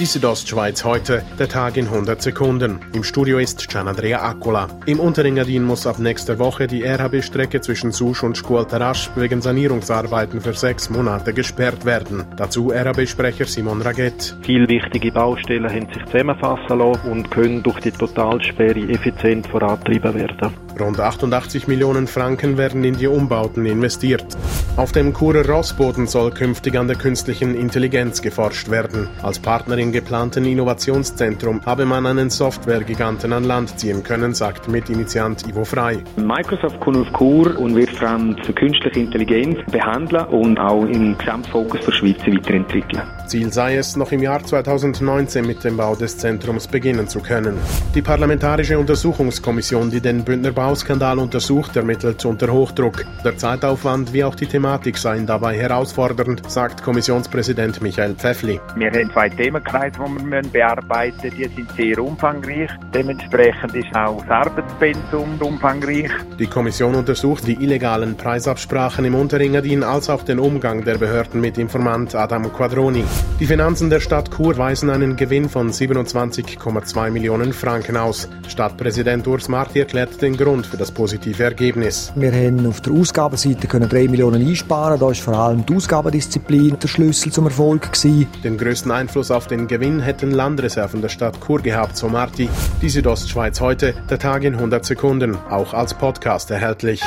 Die Südostschweiz heute, der Tag in 100 Sekunden. Im Studio ist Gianandrea Accola. Im Unterengadin muss ab nächster Woche die RHB-Strecke zwischen Susch und Scuolterasch wegen Sanierungsarbeiten für sechs Monate gesperrt werden. Dazu RHB-Sprecher Simon Raget. Viele wichtige Baustellen haben sich zusammenfassen lassen und können durch die Totalsperre effizient vorantrieben werden. Rund 88 Millionen Franken werden in die Umbauten investiert. Auf dem Churer Rossboden soll künftig an der künstlichen Intelligenz geforscht werden. Als Partner im geplanten Innovationszentrum habe man einen Softwaregiganten an Land ziehen können, sagt Mitinitiant Ivo Frei. Microsoft kommt auf Chur und wird vor allem künstliche Intelligenz behandeln und auch im Gesamtfokus der Schweiz weiterentwickeln. Ziel sei es, noch im Jahr 2019 mit dem Bau des Zentrums beginnen zu können. Die Parlamentarische Untersuchungskommission, die den Bündner Bauskandal untersucht, ermittelt unter Hochdruck. Der Zeitaufwand wie auch die Thematik seien dabei herausfordernd, sagt Kommissionspräsident Michael Pfeffli. Wir haben zwei Themenkreise, die wir bearbeiten müssen. Die sind sehr umfangreich. Dementsprechend ist auch das Arbeitspensum umfangreich. Die Kommission untersucht die illegalen Preisabsprachen im Unterengadin als auch den Umgang der Behörden mit Informant Adam Quadroni. Die Finanzen der Stadt Chur weisen einen Gewinn von 27,2 Millionen Franken aus. Stadtpräsident Urs Marti erklärt den Grund für das positive Ergebnis. Wir haben auf der Ausgabenseite können 3 Millionen einsparen. Da ist vor allem die Ausgabendisziplin der Schlüssel zum Erfolg gewesen. Den größten Einfluss auf den Gewinn hätten Landreserven der Stadt Chur gehabt, so Marti. Die Südostschweiz heute, der Tag in 100 Sekunden, auch als Podcast erhältlich.